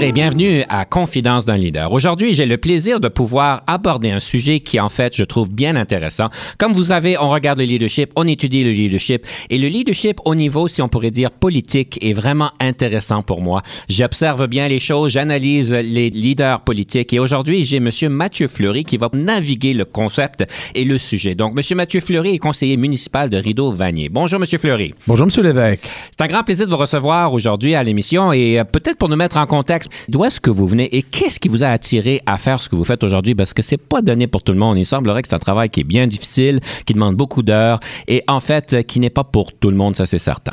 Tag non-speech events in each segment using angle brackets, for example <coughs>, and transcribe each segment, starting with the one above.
Bonjour et bienvenue à Confidence d'un leader. Aujourd'hui, j'ai le plaisir de pouvoir aborder un sujet qui, en fait, je trouve bien intéressant. Comme vous savez, on regarde le leadership, on étudie le leadership et le leadership au niveau, si on pourrait dire, politique est vraiment intéressant pour moi. J'observe bien les choses, j'analyse les leaders politiques et aujourd'hui, j'ai Monsieur Mathieu Fleury qui va naviguer le concept et le sujet. Donc, Monsieur Mathieu Fleury est conseiller municipal de Rideau-Vanier. Bonjour, Monsieur Fleury. Bonjour, Monsieur Lévesque. C'est un grand plaisir de vous recevoir aujourd'hui à l'émission et euh, peut-être pour nous mettre en contexte D'où est-ce que vous venez et qu'est-ce qui vous a attiré à faire ce que vous faites aujourd'hui? Parce que c'est pas donné pour tout le monde. Il semblerait que c'est un travail qui est bien difficile, qui demande beaucoup d'heures et en fait, qui n'est pas pour tout le monde, ça c'est certain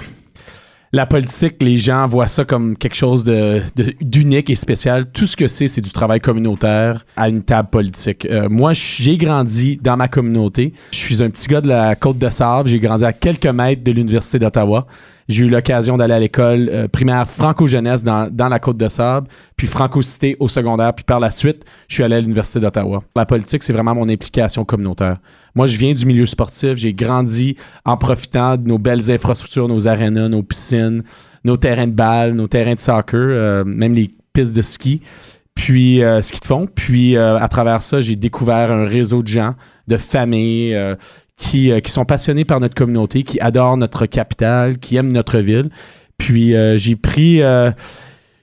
la politique, les gens voient ça comme quelque chose d'unique et spécial. Tout ce que c'est, c'est du travail communautaire à une table politique. Euh, moi, j'ai grandi dans ma communauté. Je suis un petit gars de la côte de Sable. J'ai grandi à quelques mètres de l'Université d'Ottawa. J'ai eu l'occasion d'aller à l'école euh, primaire franco-jeunesse dans, dans, la côte de Sable, puis franco-cité au secondaire, puis par la suite, je suis allé à l'Université d'Ottawa. La politique, c'est vraiment mon implication communautaire. Moi, je viens du milieu sportif. J'ai grandi en profitant de nos belles infrastructures, nos arénas, nos piscines, nos terrains de balle, nos terrains de soccer, euh, même les pistes de ski puis euh, ski de fond. Puis à travers ça, j'ai découvert un réseau de gens, de familles qui, euh, qui sont passionnés par notre communauté, qui adorent notre capitale, qui aiment notre ville. Puis euh, j'ai pris, euh,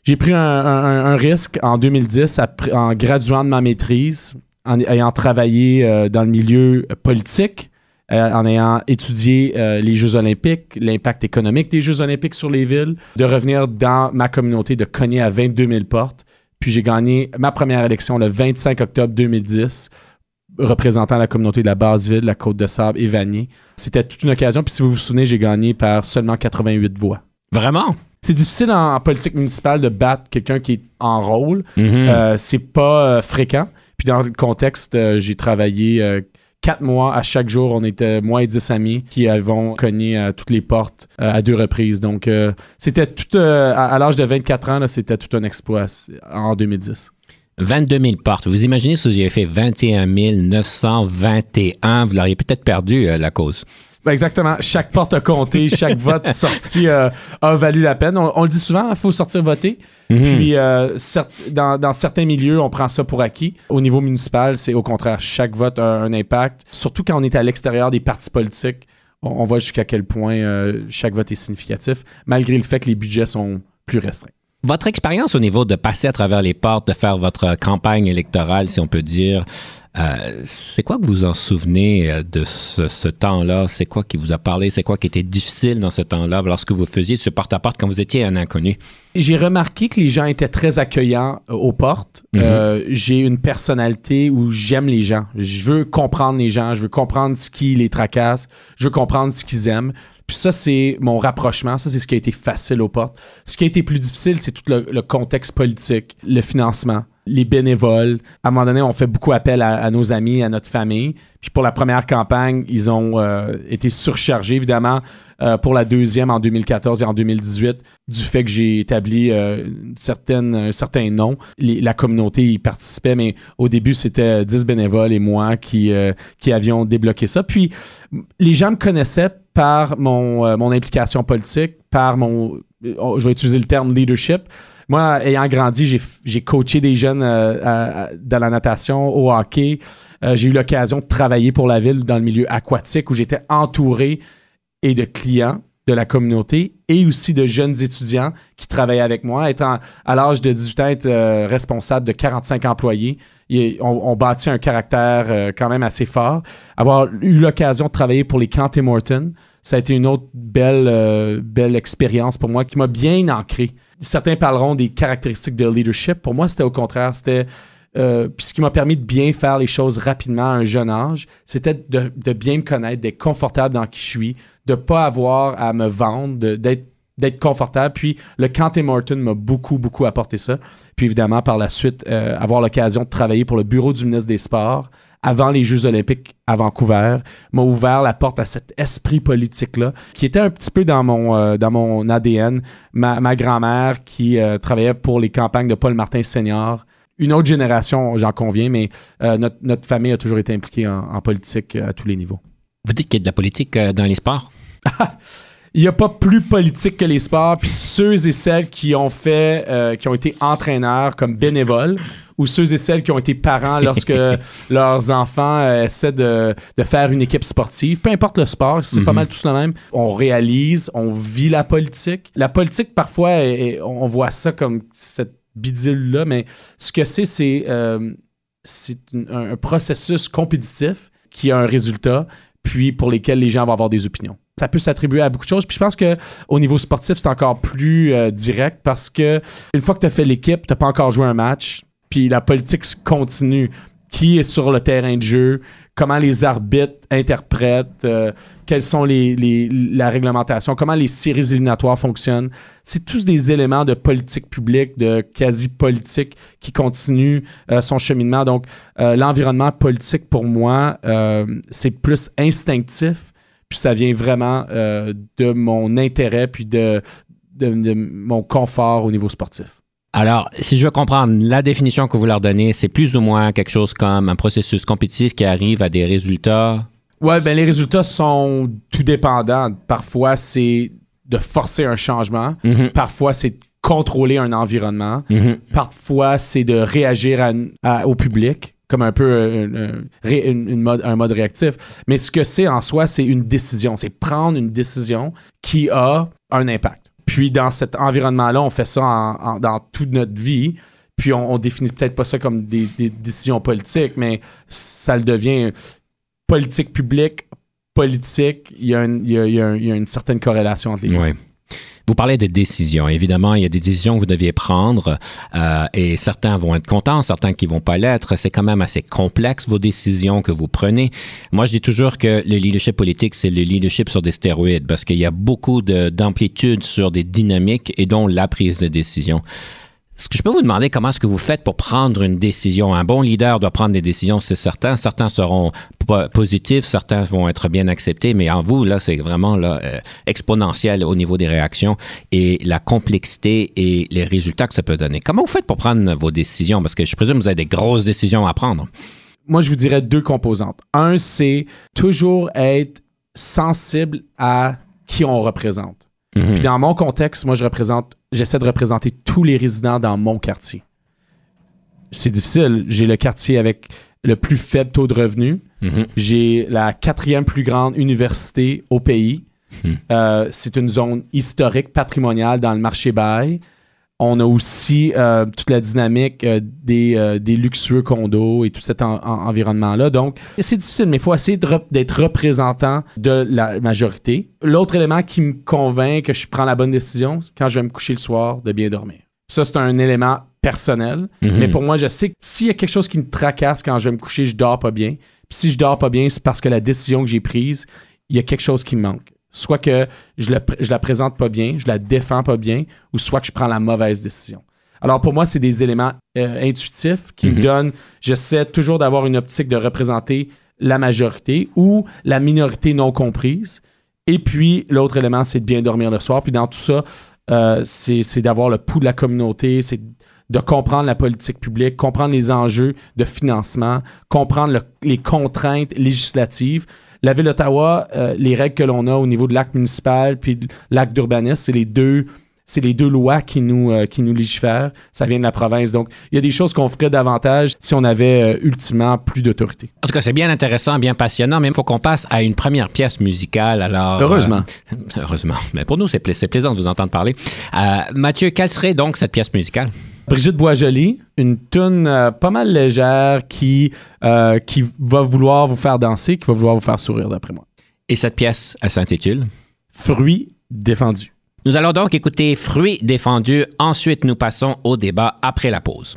j'ai pris un, risque en 2010 en graduant de ma maîtrise, en ayant travaillé dans le milieu politique, en ayant étudié les Jeux olympiques, l'impact économique des Jeux olympiques sur les villes, de revenir dans ma communauté, de cogner à 22 000 portes. Puis j'ai gagné ma première élection le 25 octobre 2010 représentant la communauté de la Basse-Ville, la Côte-de-Sable et Vanier. C'était toute une occasion. Puis si vous vous souvenez, j'ai gagné par seulement 88 voix. Vraiment? C'est difficile en, politique municipale de battre quelqu'un qui est en rôle. Mhm. Euh, c'est pas euh, fréquent. Puis dans le contexte, euh, j'ai travaillé quatre mois à chaque jour. On était moi et dix amis qui avons cogné à toutes les portes à deux reprises. Donc c'était tout à, l'âge de 24 ans, c'était tout un exploit en 2010. 22 000 portes. Vous imaginez si vous aviez fait 21 921, vous l'auriez peut-être perdu, euh, la cause. Exactement. Chaque porte a compté, chaque <laughs> vote sorti euh, a valu la peine. On, le dit souvent, il faut sortir voter. Mhm. Puis, euh, dans, certains milieux, on prend ça pour acquis. Au niveau municipal, c'est au contraire, chaque vote a un impact. Surtout quand on est à l'extérieur des partis politiques, on voit jusqu'à quel point chaque vote est significatif, malgré le fait que les budgets sont plus restreints. Votre expérience au niveau de passer à travers les portes, de faire votre campagne électorale, si on peut dire, euh, c'est quoi que vous en souvenez euh, de ce, temps-là? C'est quoi qui vous a parlé? C'est quoi qui était difficile dans ce temps-là lorsque vous faisiez ce porte-à-porte quand vous étiez un inconnu? J'ai remarqué que les gens étaient très accueillants euh, aux portes. Mhm. j'ai une personnalité où j'aime les gens. Je veux comprendre les gens. Je veux comprendre ce qui les tracasse. Je veux comprendre ce qu'ils aiment. Puis ça, c'est mon rapprochement. Ça, c'est ce qui a été facile aux portes. Ce qui a été plus difficile, c'est tout le, contexte politique, le financement, les bénévoles. À un moment donné, on fait beaucoup appel à, nos amis, à notre famille. Puis pour la première campagne, ils ont euh, été surchargés, évidemment, euh, pour la deuxième en 2014 et en 2018, du fait que j'ai établi euh, une certaine, un certain nom. la communauté y participait, mais au début, c'était 10 bénévoles et moi qui, qui avions débloqué ça. Puis les gens me connaissaient par mon, euh, mon implication politique, par mon, euh, je vais utiliser le terme leadership. Moi, ayant grandi, j'ai coaché des jeunes euh, dans la natation, au hockey. j'ai eu l'occasion de travailler pour la ville dans le milieu aquatique où j'étais entouré et de clients de la communauté et aussi de jeunes étudiants qui travaillaient avec moi. Étant à l'âge de 18 ans, être responsable de 45 employés, on, bâtit un caractère euh, quand même assez fort. Avoir eu l'occasion de travailler pour les County Morton, ça a été une autre belle, euh, belle expérience pour moi qui m'a bien ancré Certains parleront des caractéristiques de leadership. Pour moi, c'était au contraire. C'était euh, puis ce qui m'a permis de bien faire les choses rapidement à un jeune âge, c'était de, bien me connaître, d'être confortable dans qui je suis, de ne pas avoir à me vendre, d'être confortable. Puis le Canté Morton m'a beaucoup, beaucoup apporté ça. Puis évidemment, par la suite, euh, avoir l'occasion de travailler pour le bureau du ministre des Sports avant les Jeux olympiques à Vancouver m'a ouvert la porte à cet esprit politique-là qui était un petit peu dans mon, euh, dans mon ADN. Ma, ma grand-mère qui travaillait pour les campagnes de Paul Martin Senior une autre génération, j'en conviens, mais euh, notre, famille a toujours été impliquée en, politique euh, à tous les niveaux. Vous dites qu'il y a de la politique euh, dans les sports? <laughs> Il n'y a pas plus politique que les sports. Puis ceux et celles qui ont fait, qui ont été entraîneurs comme bénévoles, ou ceux et celles qui ont été parents lorsque <laughs> leurs enfants essaient de, faire une équipe sportive, peu importe le sport, c'est pas mhm. mal tout le même. On réalise, on vit la politique. La politique, parfois, on voit ça comme cette bidule-là, mais ce que c'est, c'est euh, un, processus compétitif qui a un résultat, puis pour lesquels les gens vont avoir des opinions. Ça peut s'attribuer à beaucoup de choses. Puis je pense qu'au niveau sportif, c'est encore plus euh, direct parce que une fois que tu as fait l'équipe, tu pas encore joué un match, puis la politique continue. Qui est sur le terrain de jeu? Comment les arbitres interprètent, euh, quelles sont les, la réglementation, comment les séries éliminatoires fonctionnent. C'est tous des éléments de politique publique, de quasi-politique qui continuent euh, son cheminement. Donc, euh, l'environnement politique, pour moi, c'est plus instinctif, puis ça vient vraiment de mon intérêt, puis de, de mon confort au niveau sportif. Alors, si je veux comprendre, la définition que vous leur donnez, c'est plus ou moins quelque chose comme un processus compétitif qui arrive à des résultats? Oui, ben les résultats sont tout dépendants. Parfois, c'est de forcer un changement. Mhm. Parfois, c'est contrôler un environnement. Mhm. Parfois, c'est de réagir au public comme un peu euh, un mode réactif. Mais ce que c'est en soi, c'est une décision. C'est prendre une décision qui a un impact. Puis dans cet environnement-là, on fait ça dans toute notre vie. Puis on, définit peut-être pas ça comme des, décisions politiques, mais ça le devient politique publique, politique. Il y a, une certaine corrélation entre les deux. Vous parlez de décisions. Évidemment, il y a des décisions que vous deviez prendre euh, et certains vont être contents, certains qui vont pas l'être. C'est quand même assez complexe vos décisions que vous prenez. Moi, je dis toujours que le leadership politique, c'est le leadership sur des stéroïdes parce qu'il y a beaucoup d'amplitude sur des dynamiques et dont la prise de décision. Est-ce que je peux vous demander comment est-ce que vous faites pour prendre une décision? Un bon leader doit prendre des décisions, c'est certain. Certains seront positifs, certains vont être bien acceptés, mais en vous, là, c'est vraiment là, euh, exponentiel au niveau des réactions et la complexité et les résultats que ça peut donner. Comment vous faites pour prendre vos décisions? Parce que je présume que vous avez des grosses décisions à prendre. Moi, je vous dirais deux composantes. Un, c'est toujours être sensible à qui on représente. Mhm. dans mon contexte, moi, je représente, j'essaie de représenter tous les résidents dans mon quartier. C'est difficile. J'ai le quartier avec le plus faible taux de revenus. Mhm. J'ai la quatrième plus grande université au pays. Mhm. Euh, c'est une zone historique, patrimoniale dans le marché bail. On a aussi euh, toute la dynamique euh, des, des, luxueux condos et tout cet environnement-là. Donc, c'est difficile, mais il faut essayer d'être représentant de la majorité. L'autre élément qui me convainc que je prends la bonne décision, quand je vais me coucher le soir, de bien dormir. Ça, c'est un élément personnel. Mhm. Mais pour moi, je sais que s'il y a quelque chose qui me tracasse quand je vais me coucher, je dors pas bien. Puis si je dors pas bien, c'est parce que la décision que j'ai prise, il y a quelque chose qui me manque. Soit que je, le, je la présente pas bien, je la défends pas bien, ou soit que je prends la mauvaise décision. Alors pour moi, c'est des éléments euh, intuitifs qui me Mhm. donnent, j'essaie toujours d'avoir une optique de représenter la majorité ou la minorité non comprise. Et puis l'autre élément, c'est de bien dormir le soir. Puis dans tout ça, euh, c'est c'est d'avoir le pouls de la communauté, c'est de comprendre la politique publique, comprendre les enjeux de financement, comprendre le- les contraintes législatives. La Ville d'Ottawa, euh, les règles que l'on a au niveau de l'acte municipal puis de l'acte d'urbanisme, c'est les deux c'est les deux lois qui nous, euh, qui nous légifèrent. Ça vient de la province. Donc, il y a des choses qu'on ferait davantage si on avait euh, ultimement plus d'autorité. En tout cas, c'est bien intéressant, bien passionnant, mais il faut qu'on passe à une première pièce musicale. Alors, Heureusement. euh, <laughs> heureusement. Mais pour nous, c'est pla- c'est plaisant de vous entendre parler. Mathieu, quelle serait donc cette pièce musicale? Brigitte Boisjoli, une tune euh, pas mal légère qui, euh, qui va vouloir vous faire danser, qui va vouloir vous faire sourire, d'après moi. Et cette pièce, elle s'intitule? Fruits défendus. Nous allons donc écouter Fruits défendus. Ensuite, nous passons au débat après la pause.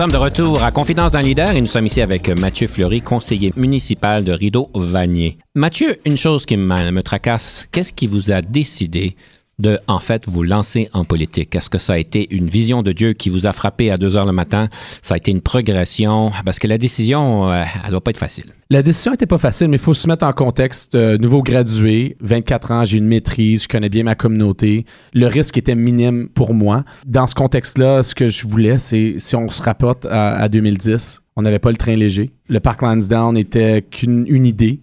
sommes de retour à Confidence d'un leader et nous sommes ici avec Mathieu Fleury, conseiller municipal de Rideau-Vanier. Mathieu, une chose qui me, me tracasse, qu'est-ce qui vous a décidé de, en fait, vous lancer en politique? Est-ce que ça a été une vision de Dieu qui vous a frappé à 2 heures le matin? Ça a été une progression? Parce que la décision, euh, elle doit pas être facile. La décision n'était pas facile, mais il faut se mettre en contexte. Euh, nouveau gradué, 24 ans, j'ai une maîtrise, je connais bien ma communauté. Le risque était minime pour moi. Dans ce contexte-là, ce que je voulais, c'est si on se rapporte à, à 2010, on n'avait pas le train léger. Le parc Lansdowne n'était qu'une une idée.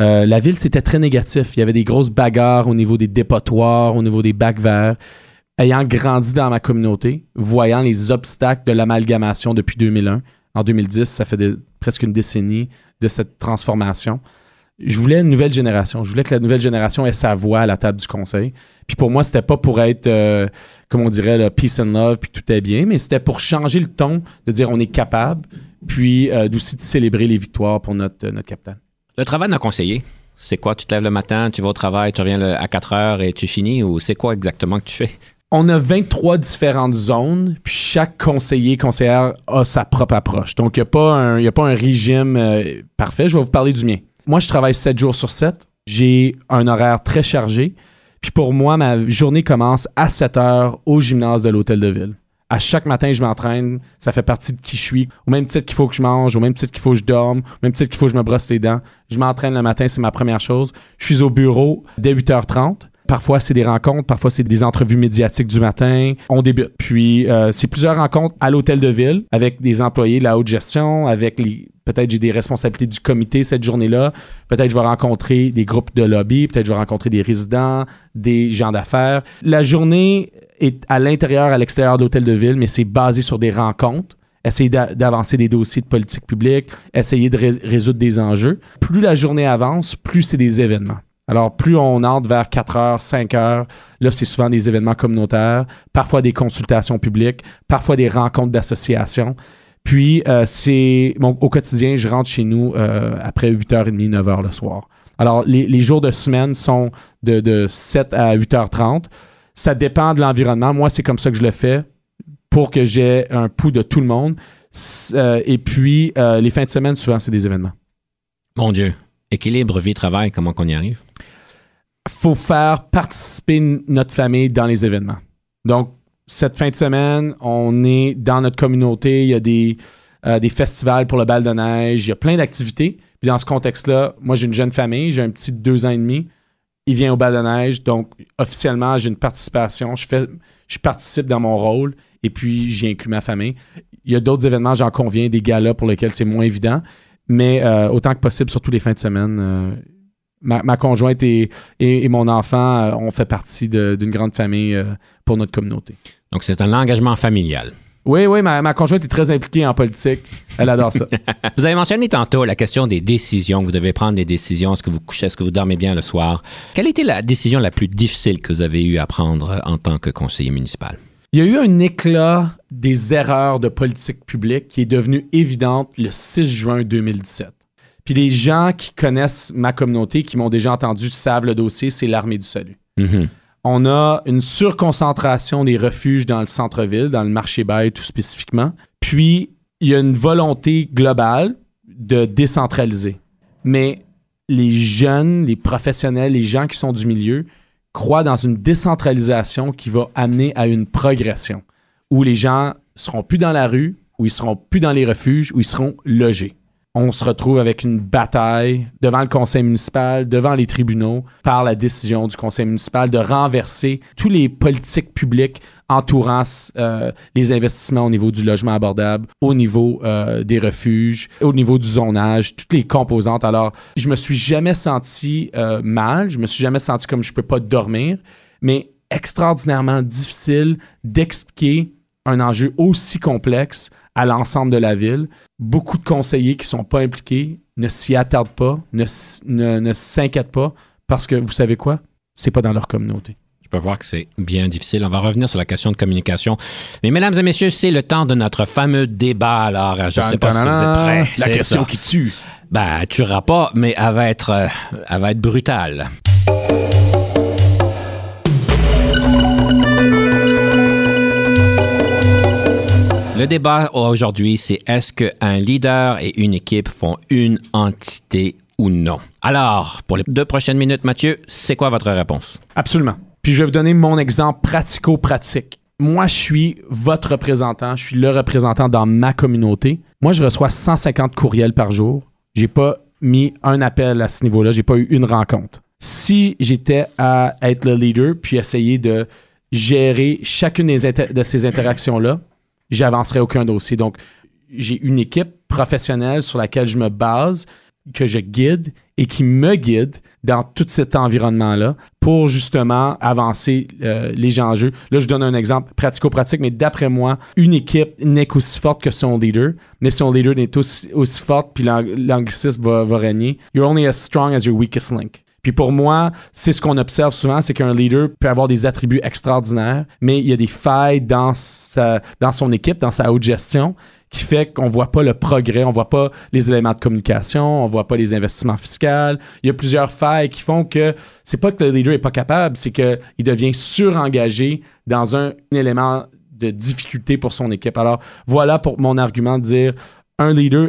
Euh, la ville, c'était très négatif. Il y avait des grosses bagarres au niveau des dépotoirs, au niveau des bacs verts. Ayant grandi dans ma communauté, voyant les obstacles de l'amalgamation depuis 2001, en 2010, ça fait de- presque une décennie de cette transformation. Je voulais une nouvelle génération. Je voulais que la nouvelle génération ait sa voix à la table du conseil. Puis pour moi, c'était pas pour être, euh, comme on dirait, peace and love, puis tout est bien, mais c'était pour changer le ton, de dire on est capable, puis euh, aussi de célébrer les victoires pour notre, notre capitaine. Le travail d'un conseiller, c'est quoi? Tu te lèves le matin, tu vas au travail, tu reviens le- à 4 heures et tu finis ou c'est quoi exactement que tu fais? on a 23 différentes zones, puis chaque conseiller, conseillère a sa propre approche. Donc, il n'y a, pas un- y a pas un régime euh, parfait. Je vais vous parler du mien. Moi, je travaille 7 jours sur 7. J'ai un horaire très chargé. Puis pour moi, ma journée commence à 7 heures au gymnase de l'Hôtel de Ville. À chaque matin, je m'entraîne. Ça fait partie de qui je suis. Au même titre qu'il faut que je mange, au même titre qu'il faut que je dorme, au même titre qu'il faut que je me brosse les dents. Je m'entraîne le matin, c'est ma première chose. Je suis au bureau dès 8h30. Parfois, c'est des rencontres, parfois, c'est des entrevues médiatiques du matin. On débute. Puis, euh, c'est plusieurs rencontres à l'hôtel de ville avec des employés de la haute gestion, avec les. Peut-être j'ai des responsabilités du comité cette journée-là. Peut-être je vais rencontrer des groupes de lobby. Peut-être je vais rencontrer des résidents, des gens d'affaires. La journée est à l'intérieur, à l'extérieur de l'hôtel de ville, mais c'est basé sur des rencontres essayer d'a- d'avancer des dossiers de politique publique, essayer de ré- résoudre des enjeux. Plus la journée avance, plus c'est des événements. Alors, plus on entre vers 4 heures, 5 heures, là, c'est souvent des événements communautaires, parfois des consultations publiques, parfois des rencontres d'associations. Puis, euh, c'est bon, au quotidien, je rentre chez nous euh, après 8h30, 9h le soir. Alors, les, les jours de semaine sont de, de 7 à 8h30. Ça dépend de l'environnement. Moi, c'est comme ça que je le fais pour que j'ai un pouls de tout le monde. Euh, et puis, euh, les fins de semaine, souvent, c'est des événements. Mon Dieu. Équilibre vie-travail, comment qu'on y arrive? faut faire participer notre famille dans les événements. Donc, cette fin de semaine, on est dans notre communauté. Il y a des, euh, des festivals pour le bal de neige. Il y a plein d'activités. Puis dans ce contexte-là, moi, j'ai une jeune famille. J'ai un petit de deux ans et demi. Il vient au bal de neige. Donc, officiellement, j'ai une participation. Je, fais, je participe dans mon rôle. Et puis, j'y inclus ma famille. Il y a d'autres événements, j'en conviens, des galas pour lesquels c'est moins évident. Mais euh, autant que possible, surtout les fins de semaine, euh, ma, conjointe et, et, mon enfant, euh, on fait partie d'une grande famille euh, pour notre communauté. Donc, c'est un engagement familial. Oui, oui, ma, ma conjointe est très impliquée en politique. Elle adore ça. <laughs> Vous avez mentionné tantôt la question des décisions. Vous devez prendre des décisions. Est-ce que vous couchez, est-ce que vous dormez bien le soir? Quelle était la décision la plus difficile que vous avez eu à prendre en tant que conseiller municipal? Il y a eu un éclat des erreurs de politique publique qui est devenu évidente le 6 juin 2017. Puis les gens qui connaissent ma communauté, qui m'ont déjà entendu, savent le dossier, c'est l'armée du salut. Mhm. On a une surconcentration des refuges dans le centre-ville, dans le marché bail tout spécifiquement. Puis, il y a une volonté globale de décentraliser. Mais les jeunes, les professionnels, les gens qui sont du milieu croient dans une décentralisation qui va amener à une progression où les gens seront plus dans la rue, où ils seront plus dans les refuges, où ils seront logés on se retrouve avec une bataille devant le conseil municipal, devant les tribunaux, par la décision du conseil municipal de renverser tous les politiques publiques entourant euh, les investissements au niveau du logement abordable, au niveau euh, des refuges, au niveau du zonage, toutes les composantes. Alors, je me suis jamais senti euh, mal, je me suis jamais senti comme je peux pas dormir, mais extraordinairement difficile d'expliquer un enjeu aussi complexe à l'ensemble de la ville. Beaucoup de conseillers qui ne sont pas impliqués ne s'y attardent pas, ne, ne, ne s'inquiètent pas, parce que vous savez quoi? C'est pas dans leur communauté. Je peux voir que c'est bien difficile. On va revenir sur la question de communication. Mais mesdames et messieurs, c'est le temps de notre fameux débat. Alors, je ne sais pas si vous êtes prêts. La question ça. qui tue. Ben, elle tuera pas, mais elle va être, euh, elle va être brutale. Le débat aujourd'hui, c'est est-ce qu'un leader et une équipe font une entité ou non? Alors, pour les deux prochaines minutes, Mathieu, c'est quoi votre réponse? Absolument. Puis je vais vous donner mon exemple pratico-pratique. Moi, je suis votre représentant, je suis le représentant dans ma communauté. Moi, je reçois 150 courriels par jour. J'ai pas mis un appel à ce niveau-là, j'ai pas eu une rencontre. Si j'étais à être le leader puis essayer de gérer chacune des de ces interactions-là, j'avancerais aucun dossier. Donc, j'ai une équipe professionnelle sur laquelle je me base, que je guide et qui me guide dans tout cet environnement-là pour justement avancer euh, les enjeux. Là, je donne un exemple pratico-pratique, mais d'après moi, une équipe n'est qu'aussi forte que son leader, mais son leader n'est aussi, aussi forte, puis l'ang- l'anglicisme va régner. You're only as strong as your weakest link. Puis pour moi, c'est ce qu'on observe souvent, c'est qu'un leader peut avoir des attributs extraordinaires, mais il y a des failles dans, sa, dans son équipe, dans sa haute gestion, qui fait qu'on voit pas le progrès, on voit pas les éléments de communication, on voit pas les investissements fiscaux. Il y a plusieurs failles qui font que c'est pas que le leader est pas capable, c'est qu'il devient surengagé dans un élément de difficulté pour son équipe. Alors voilà pour mon argument de dire un leader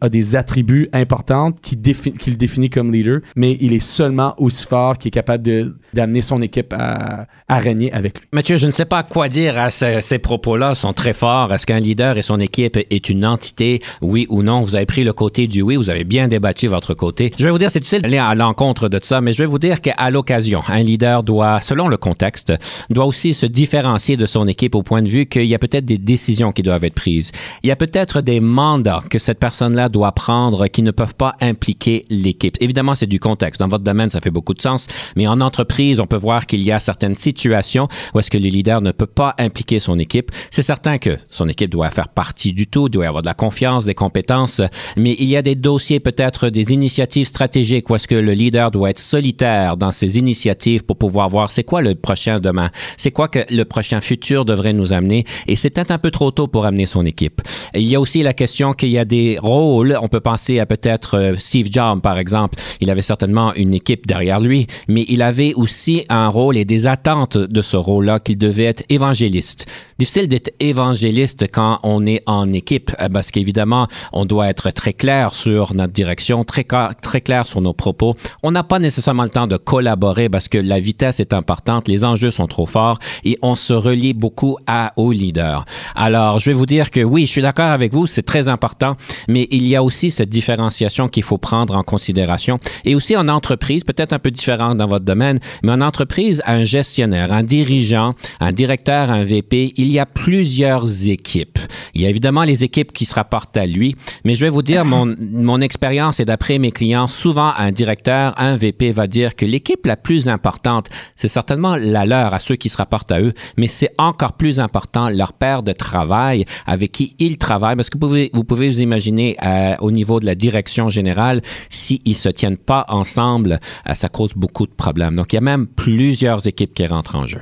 a des attributs importants qui, qui le définit comme leader, mais il est seulement aussi fort qu'il est capable d'amener son équipe à, à régner avec lui. Mathieu, je ne sais pas quoi dire à ce- ces propos-là, sont très forts. Est-ce qu'un leader et son équipe est une entité, oui ou non? Vous avez pris le côté du oui, vous avez bien débattu votre côté. Je vais vous dire, c'est difficile d'aller à l'encontre de ça, mais je vais vous dire qu'à l'occasion, un leader doit, selon le contexte, doit aussi se différencier de son équipe au point de vue qu'il y a peut-être des décisions qui doivent être prises. Il y a peut-être des mandats que cette personne-là doit prendre qui ne peuvent pas impliquer l'équipe. Évidemment, c'est du contexte. Dans votre domaine, ça fait beaucoup de sens, mais en entreprise, on peut voir qu'il y a certaines situations où est-ce que le leader ne peut pas impliquer son équipe. C'est certain que son équipe doit faire partie du tout, doit avoir de la confiance, des compétences, mais il y a des dossiers, peut-être des initiatives stratégiques où est-ce que le leader doit être solitaire dans ses initiatives pour pouvoir voir c'est quoi le prochain demain, c'est quoi que le prochain futur devrait nous amener, et c'est peut-être un peu trop tôt pour amener son équipe. Il y a aussi la question qu'il y a des rôles, on peut penser à peut-être euh, Steve Jobs, par exemple, il avait certainement une équipe derrière lui, mais il avait aussi un rôle et des attentes de ce rôle-là qu'il devait être évangéliste. Difficile d'être évangéliste quand on est en équipe, euh, parce qu'évidemment, on doit être très clair sur notre direction, très, très clair sur nos propos. On n'a pas nécessairement le temps de collaborer parce que la vitesse est importante, les enjeux sont trop forts et on se relie beaucoup à, au leader. Alors, je vais vous dire que oui, je suis d'accord avec vous, c'est très important, mais il y a aussi cette différenciation qu'il faut prendre en considération. Et aussi en entreprise, peut-être un peu différent dans votre domaine, mais en entreprise, un gestionnaire, un dirigeant, un directeur, un VP, y a plusieurs équipes. Il y a évidemment les équipes qui se rapportent à lui, mais je vais vous dire, mon, <coughs> mon expérience et d'après mes clients, souvent un directeur, un VP va dire que l'équipe la plus importante, c'est certainement la leur, à ceux qui se rapportent à eux, mais c'est encore plus important leur paire de travail avec qui ils travaillent, parce que vous pouvez vous, pouvez vous imaginer euh, au niveau de la direction générale, s'ils ne se tiennent pas ensemble, euh, ça cause beaucoup de problèmes. Donc, il y a même plusieurs équipes qui rentrent en jeu.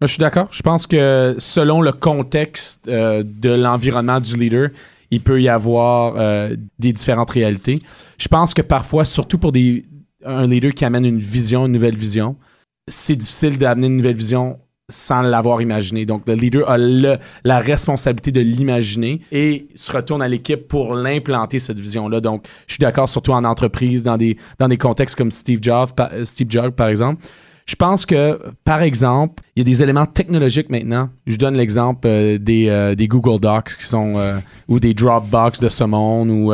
Je suis d'accord. Je pense que selon le contexte euh, de l'environnement du leader, il peut y avoir euh, des différentes réalités. Je pense que parfois, surtout pour un leader qui amène une vision, une nouvelle vision, c'est difficile d'amener une nouvelle vision sans l'avoir imaginé. Donc, le leader a la responsabilité de l'imaginer et se retourne à l'équipe pour l'implanter, cette vision-là. Donc, je suis d'accord, surtout en entreprise, dans des, dans des contextes comme Steve Jobs, euh, Steve Jobs, par exemple. Je pense que, par exemple, il y a des éléments technologiques maintenant. Je donne l'exemple euh, des, euh, des Google Docs qui sont euh, ou des Dropbox de ce monde ou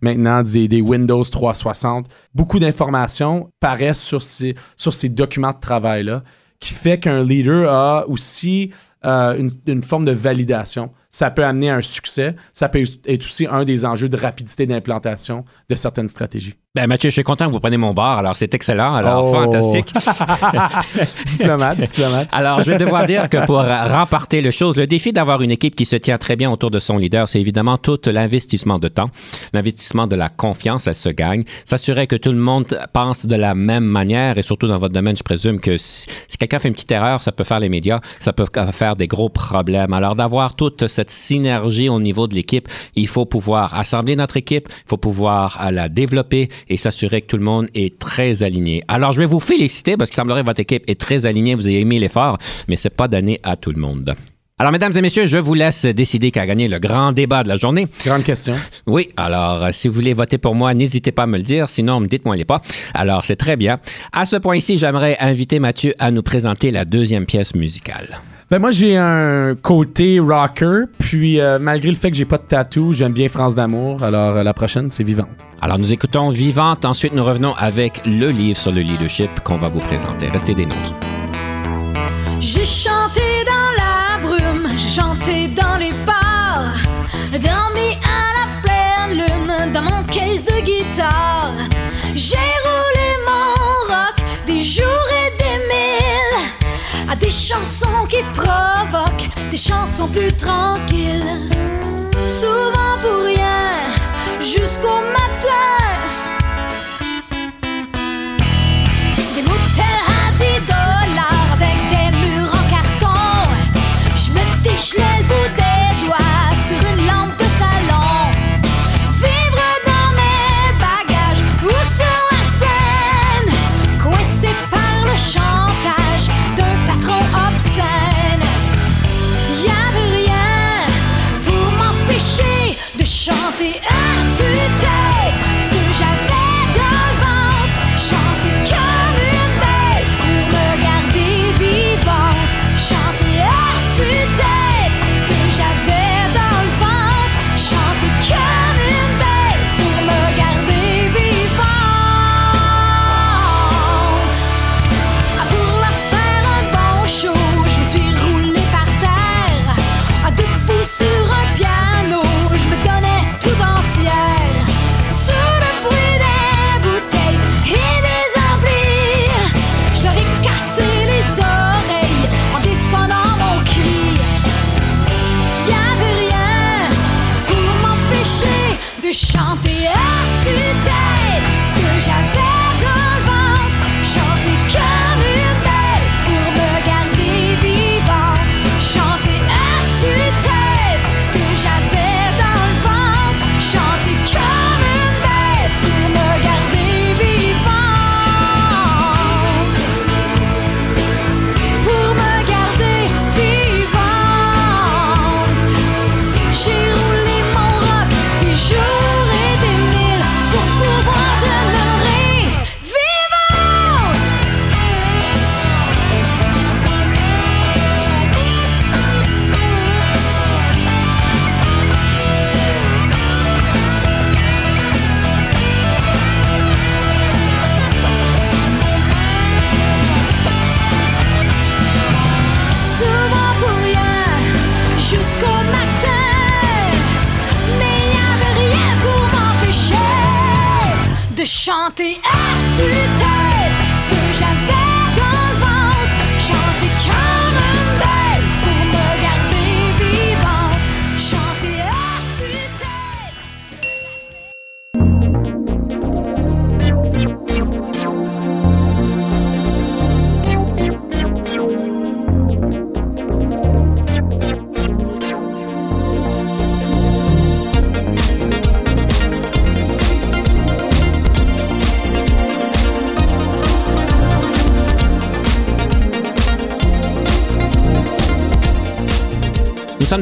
maintenant des, Windows 360. Beaucoup d'informations paraissent sur ces, sur ces documents de travail-là qui fait qu'un leader a aussi une forme de validation. Ça peut amener à un succès. Ça peut être aussi un des enjeux de rapidité d'implantation de certaines stratégies. Ben, Mathieu, je suis content que vous preniez mon bar. Alors, c'est excellent. Alors, Oh. fantastique. <laughs> diplomate, diplomate. Alors, je vais devoir dire que pour remporter le chose, le défi d'avoir une équipe qui se tient très bien autour de son leader, c'est évidemment tout l'investissement de temps, l'investissement de la confiance, elle se gagne. S'assurer que tout le monde pense de la même manière et surtout dans votre domaine, je présume que si, si quelqu'un fait une petite erreur, ça peut faire les médias, ça peut faire des gros problèmes. Alors, d'avoir toute cette synergie au niveau de l'équipe, il faut pouvoir assembler notre équipe, il faut pouvoir euh, la développer et s'assurer que tout le monde est très aligné. Alors, je vais vous féliciter parce qu'il semblerait que votre équipe est très alignée, vous avez aimé l'effort, mais c'est pas donné à tout le monde. Alors, mesdames et messieurs, je vous laisse décider qui a gagné le grand débat de la journée. Grande question. Oui, alors, euh, si vous voulez voter pour moi, n'hésitez pas à me le dire, sinon, dites-moi les pas. Alors, c'est très bien. À ce point-ci, j'aimerais inviter Mathieu à nous présenter la deuxième pièce musicale. Ben moi, j'ai un côté rocker, puis euh, malgré le fait que j'ai pas de tatou, j'aime bien France d'amour. Alors, euh, la prochaine, c'est Vivante. Alors, nous écoutons Vivante. Ensuite, nous revenons avec le livre sur le leadership qu'on va vous présenter. Restez des nôtres. J'ai chanté dans la brume, j'ai chanté dans les bars, dormi à la pleine lune dans mon case de guitare. J'ai roulé chansons qui provoquent des chansons plus tranquilles. Souvent pour rien, jusqu'au matin.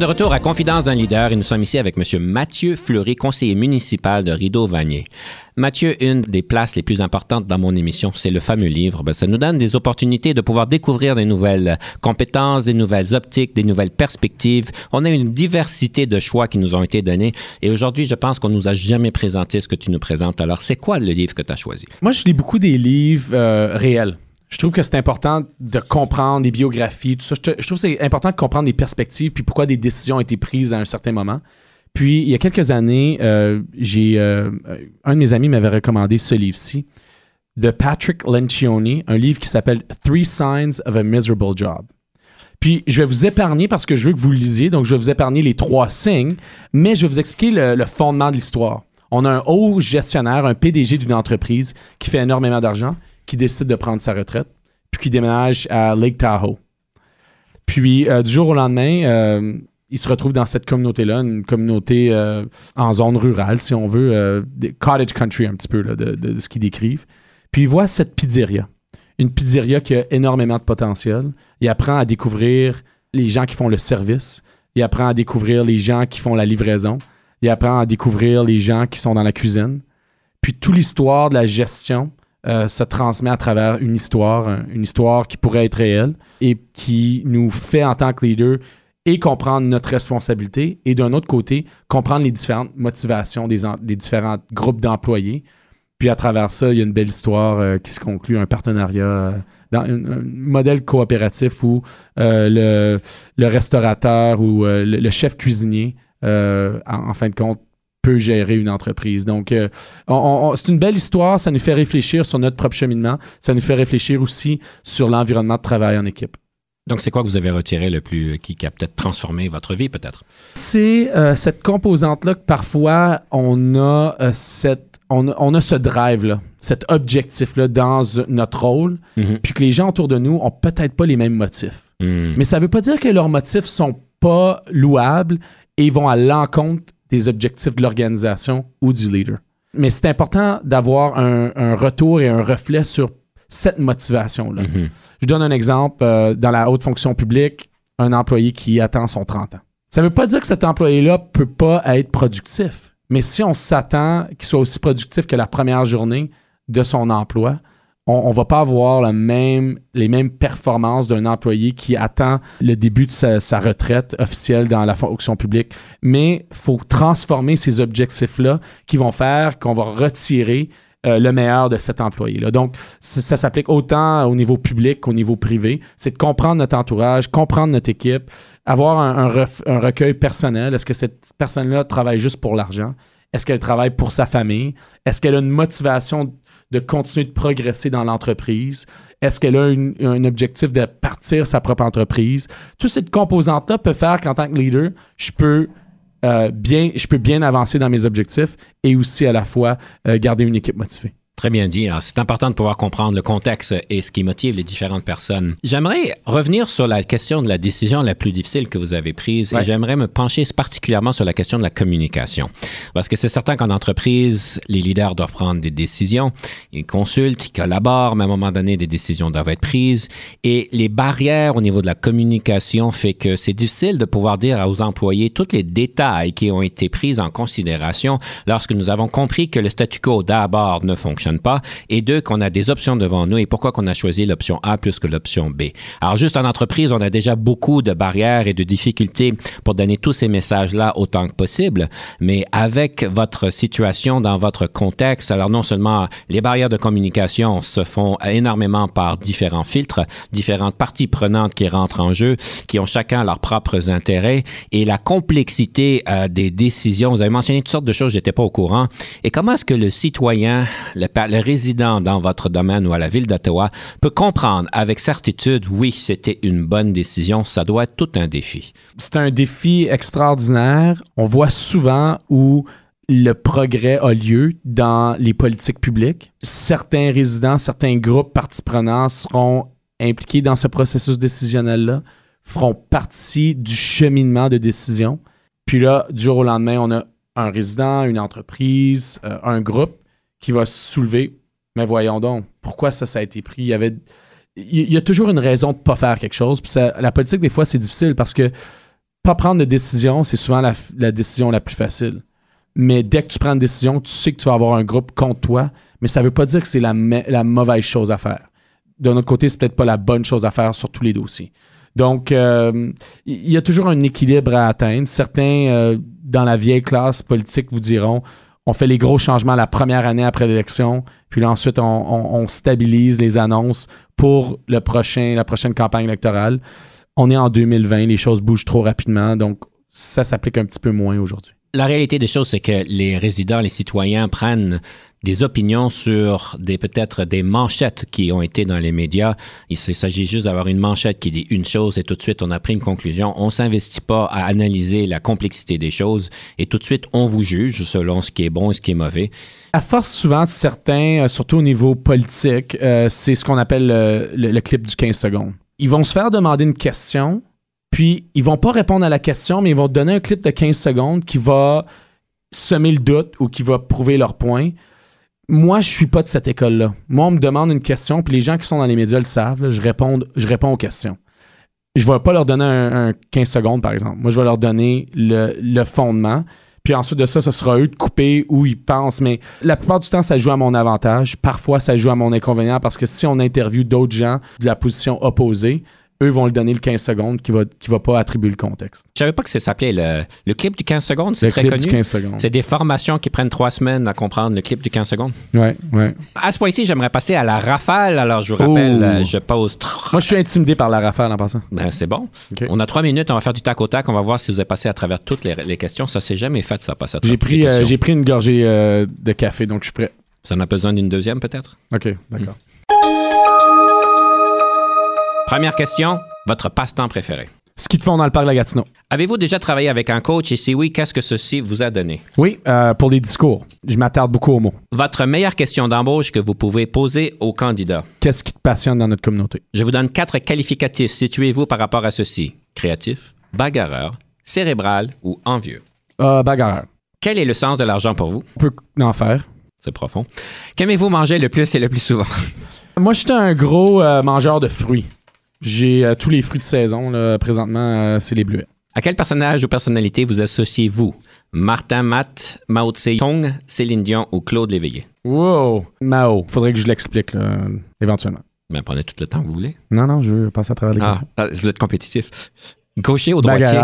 Sommes de retour à Confidence d'un leader et nous sommes ici avec M. Mathieu Fleury, conseiller municipal de Rideau-Vanier. Mathieu, une des places les plus importantes dans mon émission, c'est le fameux livre. Ben, ça nous donne des opportunités de pouvoir découvrir des nouvelles compétences, des nouvelles optiques, des nouvelles perspectives. On a une diversité de choix qui nous ont été donnés et aujourd'hui, je pense qu'on nous a jamais présenté ce que tu nous présentes. Alors, c'est quoi le livre que tu as choisi? Moi, je lis beaucoup des livres euh, réels. Je trouve que c'est important de comprendre des biographies, tout ça. Je, trouve que c'est important de comprendre des perspectives puis pourquoi des décisions ont été prises à un certain moment. Puis, il y a quelques années, euh, j'ai euh, un de mes amis m'avait recommandé ce livre-ci de Patrick Lencioni, un livre qui s'appelle Three Signs of a Miserable Job. Puis, je vais vous épargner parce que je veux que vous le lisiez, donc je vais vous épargner les trois signes, mais je vais vous expliquer le, le fondement de l'histoire. On a un haut gestionnaire, un PDG d'une entreprise qui fait énormément d'argent, qui décide de prendre sa retraite, puis qui déménage à Lake Tahoe. Puis, euh, du jour au lendemain, euh, il se retrouve dans cette communauté-là, une communauté euh, en zone rurale, si on veut, des cottage country un petit peu de- de ce qu'ils décrivent. Puis il voit cette pizzeria, une pizzeria qui a énormément de potentiel. Il apprend à découvrir les gens qui font le service. Il apprend à découvrir les gens qui font la livraison. Il apprend à découvrir les gens qui sont dans la cuisine. Puis toute l'histoire de la gestion euh, se transmet à travers une histoire, un- une histoire qui pourrait être réelle et qui nous fait en tant que leader et comprendre notre responsabilité et d'un autre côté, comprendre les différentes motivations des, en- des différents groupes d'employés. Puis à travers ça, il y a une belle histoire euh, qui se conclut, un partenariat, euh, dans un, modèle coopératif où le, restaurateur ou le, chef cuisinier, en fin de compte, peut gérer une entreprise. Donc, euh, c'est une belle histoire, ça nous fait réfléchir sur notre propre cheminement, ça nous fait réfléchir aussi sur l'environnement de travail en équipe. Donc, c'est quoi que vous avez retiré le plus, qui, qui a peut-être transformé votre vie, peut-être? c'est euh, cette composante-là que parfois on a euh, cette on a, on a ce drive-là, cet objectif-là dans euh, notre rôle, Mhm. puis que les gens autour de nous ont peut-être pas les mêmes motifs. Hmm. Mais ça veut pas dire que leurs motifs sont pas louables et vont à l'encontre des objectifs de l'organisation ou du leader. Mais c'est important d'avoir un, un retour et un reflet sur cette motivation-là. Mhm. Je donne un exemple. euh, dans la haute fonction publique, un employé qui attend son 30 ans. Ça ne veut pas dire que cet employé-là ne peut pas être productif. Mais si on s'attend qu'il soit aussi productif que la première journée de son emploi, on ne va pas avoir les mêmes performances d'un employé qui attend le début de sa, retraite officielle dans la fonction publique. Mais il faut transformer ces objectifs-là qui vont faire qu'on va retirer euh, le meilleur de cet employé-là. Donc, ça, s'applique autant au niveau public qu'au niveau privé. C'est de comprendre notre entourage, comprendre notre équipe, avoir un, un recueil personnel. Est-ce que cette personne-là travaille juste pour l'argent? Est-ce qu'elle travaille pour sa famille? Est-ce qu'elle a une motivation de continuer de progresser dans l'entreprise? Est-ce qu'elle a un objectif de partir sa propre entreprise? Toute cette composante-là peut faire qu'en tant que leader, je peux euh, bien, je peux bien avancer dans mes objectifs et aussi à la fois euh, garder une équipe motivée. Très bien dit. C'est important de pouvoir comprendre le contexte et ce qui motive les différentes personnes. J'aimerais revenir sur la question de la décision la plus difficile que vous avez prise Ouais. et j'aimerais me pencher particulièrement sur la question de la communication. Parce que c'est certain qu'en entreprise, les leaders doivent prendre des décisions, ils consultent, ils collaborent, mais à un moment donné, des décisions doivent être prises. Et les barrières au niveau de la communication fait que c'est difficile de pouvoir dire aux employés tous les détails qui ont été pris en considération lorsque nous avons compris que le statu quo d'abord ne fonctionne pas, et deux, qu'on a des options devant nous et pourquoi qu'on a choisi l'option A plus que l'option B. Alors, juste en entreprise, on a déjà beaucoup de barrières et de difficultés pour donner tous ces messages-là autant que possible, mais avec votre situation dans votre contexte, alors non seulement les barrières de communication se font énormément par différents filtres, différentes parties prenantes qui rentrent en jeu, qui ont chacun leurs propres intérêts, et la complexité euh, des décisions. Vous avez mentionné toutes sortes de choses, j'étais pas au courant. Et comment est-ce que le citoyen, le, pa- le résident dans votre domaine ou à la ville d'Ottawa peut comprendre avec certitude, oui, c'était une bonne décision, ça doit être tout un défi. C'est un défi extraordinaire. On voit souvent où le progrès a lieu dans les politiques publiques. Certains résidents, certains groupes parties prenantes seront impliqués dans ce processus décisionnel-là, feront partie du cheminement de décision. Puis là, du jour au lendemain, on a un résident, une entreprise, euh, un groupe qui va se soulever. Mais voyons donc, pourquoi ça, ça a été pris? Il y avait il y a toujours une raison de ne pas faire quelque chose. Puis ça- la politique, des fois, c'est difficile parce que pas prendre de décision, c'est souvent la, décision la plus facile. Mais dès que tu prends une décision, tu sais que tu vas avoir un groupe contre toi, mais ça ne veut pas dire que c'est la mauvaise chose à faire. D'un autre côté, c'est peut-être pas la bonne chose à faire sur tous les dossiers. Donc, euh, il y a toujours un équilibre à atteindre. Certains, euh, dans la vieille classe politique, vous diront on fait les gros changements la première année après l'élection, puis là, ensuite, on, stabilise les annonces pour la prochaine campagne électorale. On est en 2020, les choses bougent trop rapidement, donc ça s'applique un petit peu moins aujourd'hui. La réalité des choses, c'est que les résidents, les citoyens prennent des opinions sur peut-être des manchettes qui ont été dans les médias. Il s'agit juste d'avoir une manchette qui dit une chose et tout de suite on a pris une conclusion. On s'investit pas à analyser la complexité des choses et tout de suite on vous juge selon ce qui est bon et ce qui est mauvais. À force, souvent, certains, euh, surtout au niveau politique, euh, c'est ce qu'on appelle le, clip du 15 secondes. Ils vont se faire demander une question, puis ils vont pas répondre à la question, mais ils vont donner un clip de 15 secondes qui va semer le doute ou qui va prouver leur point. Moi, je suis pas de cette école-là. Moi, on me demande une question, puis les gens qui sont dans les médias le savent, je, réponds, je réponds aux questions. Je vais pas leur donner un, un 15 secondes, par exemple. Moi, je vais leur donner le, le fondement. Puis ensuite de ça, ce sera eux de couper où ils pensent. Mais la plupart du temps, ça joue à mon avantage. Parfois, ça joue à mon inconvénient parce que si on interviewe d'autres gens de la position opposée, eux vont le donner le 15 secondes qui va, qui va pas attribuer le contexte. Je savais pas que ça s'appelait le, le clip du 15 secondes, c'est Le très clip connu. du 15 secondes. C'est des formations qui prennent trois semaines à comprendre le clip du 15 secondes. Ouais, ouais. À ce point-ci, j'aimerais passer à la rafale. Alors, je vous rappelle, Oh. euh, je pose trois Moi, je suis intimidé par la rafale en passant. Ben, c'est bon. On a trois minutes, on va faire du tac au tac. On va voir si vous avez passé à travers toutes les, les questions. Ça s'est jamais fait, ça, passer à travers J'ai pris, euh, j'ai pris une gorgée euh, de café, donc je suis prêt. Ça en a besoin d'une deuxième, peut-être? OK, d'accord. Première question, votre passe-temps préféré? Ce qu'ils te font dans le parc de la Gatineau. Avez-vous déjà travaillé avec un coach? Et si oui, qu'est-ce que ceci vous a donné? Oui, euh, pour des discours. Je m'attarde beaucoup aux mots. Votre meilleure question d'embauche que vous pouvez poser aux candidats. Qu'est-ce qui te passionne dans notre communauté? Je vous donne quatre qualificatifs. Situez-vous par rapport à ceci. Créatif, bagarreur, cérébral ou envieux? Euh, bagarreur. Quel est le sens de l'argent pour vous? On peut en faire. C'est profond. Qu'aimez-vous manger le plus et le plus souvent? <laughs> Moi, j'étais un gros euh, mangeur de fruits. J'ai euh, tous les fruits de saison. Là, présentement, euh, c'est les bleuets. À quel personnage ou personnalité vous associez-vous? Martin Matt, Mao Tse-Tung, Céline Dion ou Claude Léveillé? Wow! Mao. Faudrait que je l'explique, éventuellement. Ben, prenez tout le temps que vous voulez. Non, non, je veux passer à travers les Ah, ah, vous êtes compétitif. Gaucher ou droitier?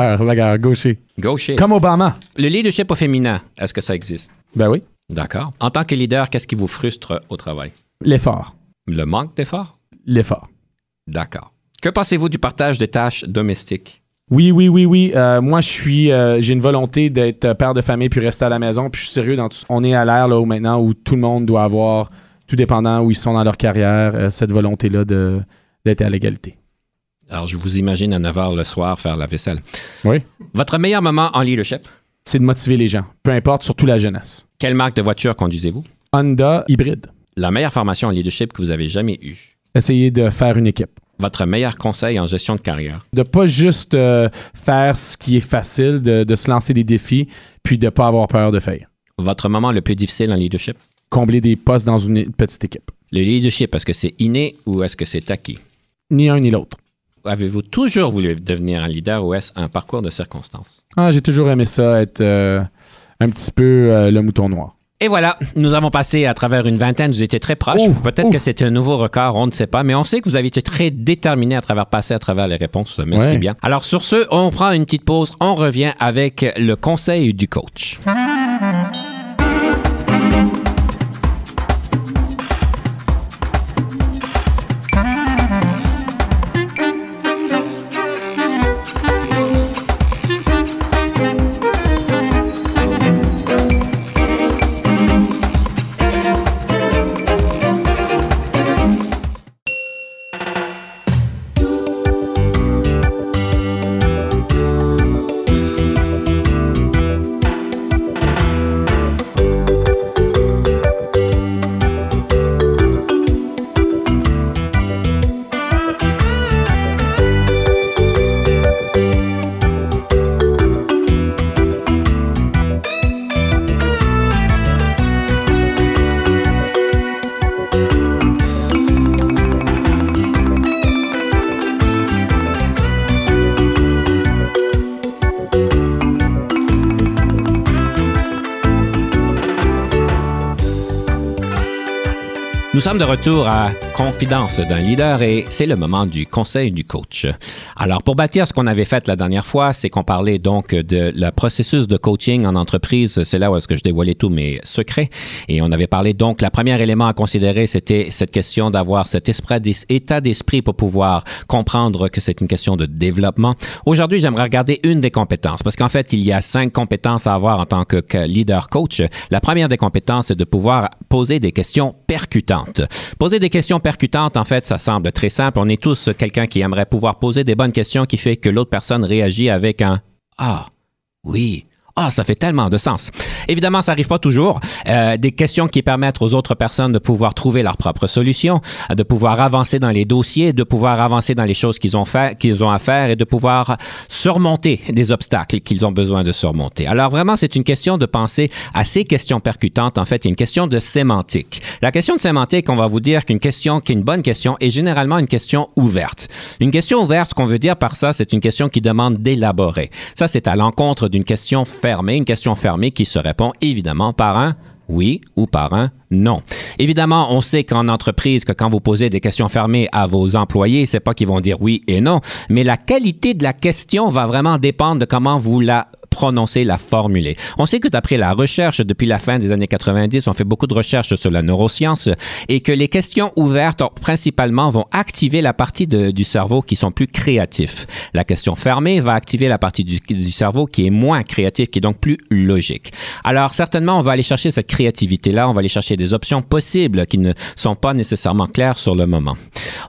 Gaucher. Gaucher. Comme Obama. Le leadership au féminin, est-ce que ça existe? Ben oui. D'accord. En tant que leader, qu'est-ce qui vous frustre au travail? L'effort. Le manque d'effort? L'effort. D'accord. Que pensez-vous du partage des tâches domestiques? Oui, oui, oui, oui. Euh, moi, je suis, euh, j'ai une volonté d'être père de famille puis rester à la maison. Puis je suis sérieux dans tout. On est à l'ère là où maintenant où tout le monde doit avoir, tout dépendant où ils sont dans leur carrière, euh, cette volonté-là de d'être à l'égalité. Alors, je vous imagine à 9 h le soir faire la vaisselle. Oui. Votre meilleur moment en leadership? C'est de motiver les gens, peu importe, surtout la jeunesse. Quelle marque de voiture conduisez-vous? Honda hybride. La meilleure formation en leadership que vous avez jamais eue? Essayer de faire une équipe. Votre meilleur conseil en gestion de carrière? De pas juste euh, faire ce qui est facile, de, de se lancer des défis, puis de pas avoir peur de faire. Votre moment le plus difficile en leadership? Combler des postes dans une petite équipe. Le leadership, est-ce que c'est inné ou est-ce que c'est acquis? Ni un ni l'autre. Avez-vous toujours voulu devenir un leader ou est-ce un parcours de circonstances? Ah, j'ai toujours aimé ça, être euh, un petit peu euh, le mouton noir. Et voilà, nous avons passé à travers une vingtaine, vous étiez très proche. Ouh, Peut-être que c'est un nouveau record, on ne sait pas, mais on sait que vous avez été très déterminé à travers passer à travers les réponses. Merci Ouais. bien. Alors sur ce, on prend une petite pause, on revient avec le conseil du coach. Sommes de retour à Confidence d'un leader et c'est le moment du conseil du coach. Alors, pour bâtir ce qu'on avait fait la dernière fois, c'est qu'on parlait donc de le processus de coaching en entreprise. C'est là où est-ce que je dévoilais tous mes secrets. Et on avait parlé donc, la première élément à considérer, c'était cette question d'avoir cet esprit état d'esprit pour pouvoir comprendre que c'est une question de développement. Aujourd'hui, j'aimerais regarder une des compétences parce qu'en fait, il y a cinq compétences à avoir en tant que leader coach. La première des compétences, c'est de pouvoir poser des questions percutantes. Poser des questions percutantes, en fait, ça semble très simple. On est tous quelqu'un qui aimerait pouvoir poser des bonnes questions qui fait que l'autre personne réagit avec un Ah, oui. Ah, ça fait tellement de sens. Évidemment, ça n'arrive pas toujours. Euh, des questions qui permettent aux autres personnes de pouvoir trouver leur propre solution, de pouvoir avancer dans les dossiers, de pouvoir avancer dans les choses qu'ils ont qu'ils ont à faire et de pouvoir surmonter des obstacles qu'ils ont besoin de surmonter. Alors vraiment, c'est une question de penser à ces questions percutantes. En fait, une question de sémantique. La question de sémantique, on va vous dire qu'une question qui est une bonne question est généralement une question ouverte. Une question ouverte, ce qu'on veut dire par ça, c'est une question qui demande d'élaborer. Ça, c'est à l'encontre d'une question fermée, une question fermée qui se évidemment par un oui ou par un non. Évidemment, on sait qu'en entreprise, que quand vous posez des questions fermées à vos employés, c'est pas qu'ils vont dire oui et non, mais la qualité de la question va vraiment dépendre de comment vous la prononcer, la formuler. On sait que d'après la recherche, depuis la fin des années 90, on fait beaucoup de recherches sur la neuroscience et que les questions ouvertes, principalement, vont activer la partie du cerveau qui sont plus créatifs. La question fermée va activer la partie du, cerveau qui est moins créative, qui est donc plus logique. Alors, certainement, on va aller chercher cette créativité-là, on va aller chercher des options possibles qui ne sont pas nécessairement claires sur le moment.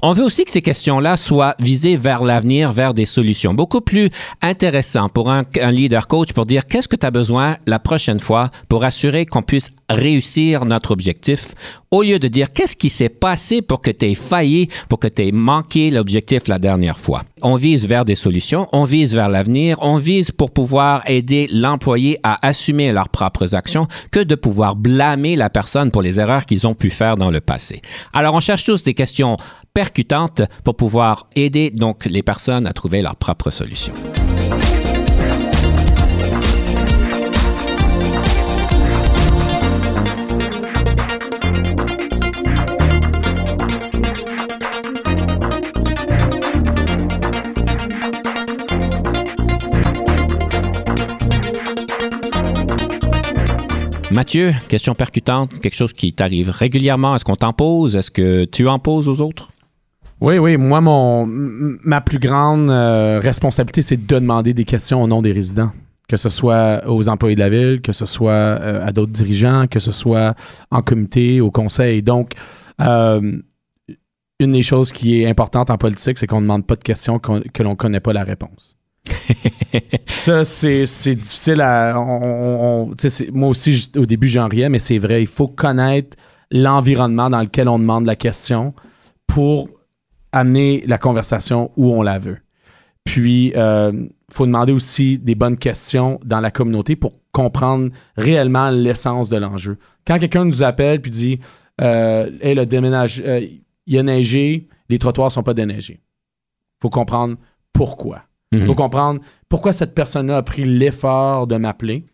On veut aussi que ces questions-là soient visées vers l'avenir, vers des solutions. Beaucoup plus intéressant pour un, un leader coach pour dire qu'est-ce que tu as besoin la prochaine fois pour assurer qu'on puisse réussir notre objectif au lieu de dire qu'est-ce qui s'est passé pour que tu aies failli, pour que tu aies manqué l'objectif la dernière fois. On vise vers des solutions, on vise vers l'avenir, on vise pour pouvoir aider l'employé à assumer leurs propres actions que de pouvoir blâmer la personne pour les erreurs qu'ils ont pu faire dans le passé. Alors on cherche tous des questions percutantes pour pouvoir aider donc les personnes à trouver leurs propres solutions. Mathieu, question percutante, quelque chose qui t'arrive régulièrement. Est-ce qu'on t'en pose? Est-ce que tu en poses aux autres? Oui, oui. Moi, mon, ma plus grande euh, responsabilité, c'est de demander des questions au nom des résidents. Que ce soit aux employés de la ville, que ce soit euh, à d'autres dirigeants, que ce soit en comité, au conseil. Donc, euh, une des choses qui est importante en politique, c'est qu'on ne demande pas de questions que l'on ne connaît pas la réponse. <laughs> Ça, c'est difficile à. moi aussi, au début, j'en riais, mais c'est vrai. Il faut connaître l'environnement dans lequel on demande la question pour amener la conversation où on la veut. Puis, il faut demander aussi des bonnes questions dans la communauté pour comprendre réellement l'essence de l'enjeu. Quand quelqu'un nous appelle puis dit euh, Hey, le déménage, euh, il a neigé, les trottoirs sont pas déneigés. Il faut comprendre pourquoi. Il Mhm. faut comprendre pourquoi cette personne-là a pris l'effort de m'appeler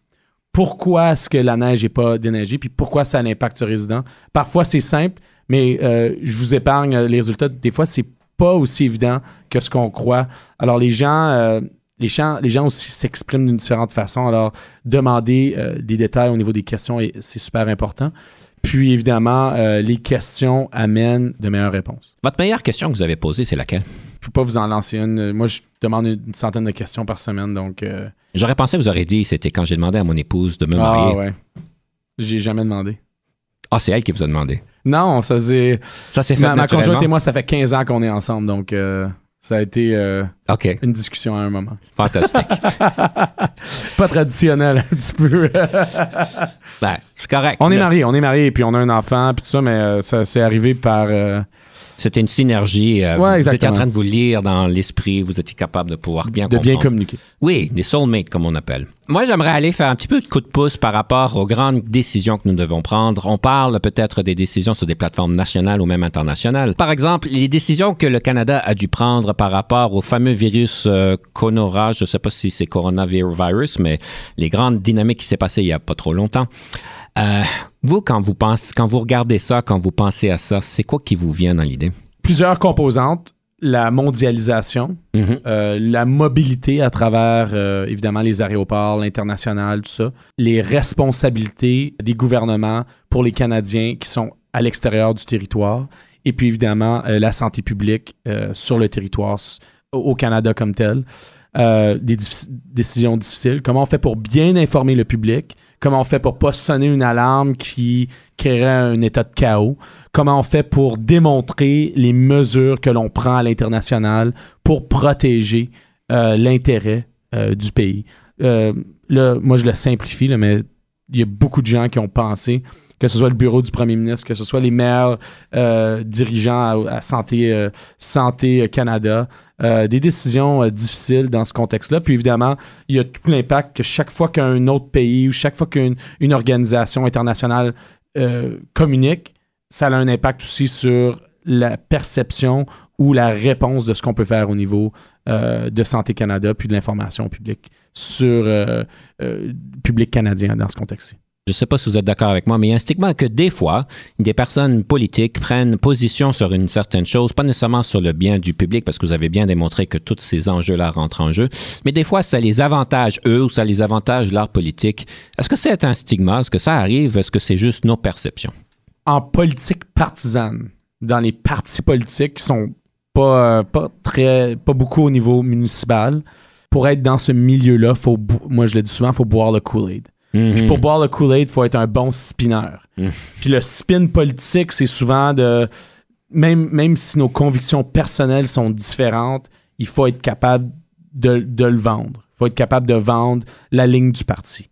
pourquoi est-ce que la neige n'est pas déneigée, puis pourquoi ça a un impact sur les résidents. Parfois, c'est simple, mais euh, je vous épargne les résultats. Des fois, c'est pas aussi évident que ce qu'on croit. Alors, les gens, euh, les gens, les gens aussi s'expriment d'une différente façon. Alors, demander euh, des détails au niveau des questions, c'est super important. Puis, évidemment, les questions amènent de meilleures réponses. Votre meilleure question que vous avez posée, c'est laquelle? Je peux pas vous en lancer une. Moi, je demande une centaine de questions par semaine, donc... euh, J'aurais pensé que vous auriez dit, c'était quand j'ai demandé à mon épouse de me ah, marier. ouais. J'ai jamais demandé. Ah, c'est elle qui vous a demandé? Non, ça c'est... Ça s'est fait Ma, ma conjointe et moi, ça fait 15 ans qu'on est ensemble, donc euh, ça a été euh, une discussion à un moment. fantastique. <laughs> Pas traditionnel, un petit peu. <laughs> ben, c'est correct. on est mariés, on est mariés, puis on a un enfant, puis tout ça, mais euh, ça c'est arrivé par... euh, C'était une synergie. euh, Ouais, vous, étiez en train de vous lire dans l'esprit, vous étiez capable de pouvoir bien de bien comprendre. communiquer. Oui, des soulmates, comme on appelle. Moi, j'aimerais aller faire un petit peu de coup de pouce par rapport aux grandes décisions que nous devons prendre. On parle peut-être des décisions sur des plateformes nationales ou même internationales. Par exemple, les décisions que le Canada a dû prendre par rapport au fameux virus euh, Conora, je ne sais pas si c'est coronavirus, mais les grandes dynamiques qui s'est passées il n'y a pas trop longtemps. Euh, vous, quand vous pensez, quand vous regardez ça, quand vous pensez à ça, c'est quoi qui vous vient dans l'idée? Plusieurs composantes. La mondialisation, Mhm. euh, la mobilité à travers, euh, évidemment, les aéroports, l'international, tout ça. Les responsabilités des gouvernements pour les Canadiens qui sont à l'extérieur du territoire. Et puis, évidemment, euh, la santé publique sur le territoire, au Canada comme tel. Euh, des décisions difficiles. Comment on fait pour bien informer le public? Comment on fait pour pas sonner une alarme qui créerait un état de chaos? Comment on fait pour démontrer les mesures que l'on prend à l'international pour protéger euh, l'intérêt euh, du pays? Euh, là, moi, je le simplifie, mais il y a beaucoup de gens qui ont pensé, que ce soit le bureau du premier ministre, que ce soit les maires euh, dirigeants à, Santé, euh, Santé Canada, euh, des décisions difficiles dans ce contexte-là. Puis évidemment, il y a tout l'impact que chaque fois qu'un autre pays ou chaque fois qu'une une organisation internationale communique, ça a un impact aussi sur la perception ou la réponse de ce qu'on peut faire au niveau de Santé Canada puis de l'information publique sur euh, euh, public canadien dans ce contexte-ci. Je ne sais pas si vous êtes d'accord avec moi, mais il y a un stigma que des fois, des personnes politiques prennent position sur une certaine chose, pas nécessairement sur le bien du public, parce que vous avez bien démontré que tous ces enjeux-là rentrent en jeu, mais des fois, ça les avantage eux ou ça les avantage leur politique. Est-ce que c'est un stigma? Est-ce que ça arrive? Est-ce que c'est juste nos perceptions? en politique partisane, dans les partis politiques qui sont pas, pas très pas beaucoup au niveau municipal, pour être dans ce milieu-là, faut moi je le dis souvent, il faut boire le Kool-Aid. Puis pour boire le Kool-Aid, il faut être un bon spinner. Mm. Puis le spin politique, c'est souvent de même, même si nos convictions personnelles sont différentes, il faut être capable de, de le vendre. Il faut être capable de vendre la ligne du parti.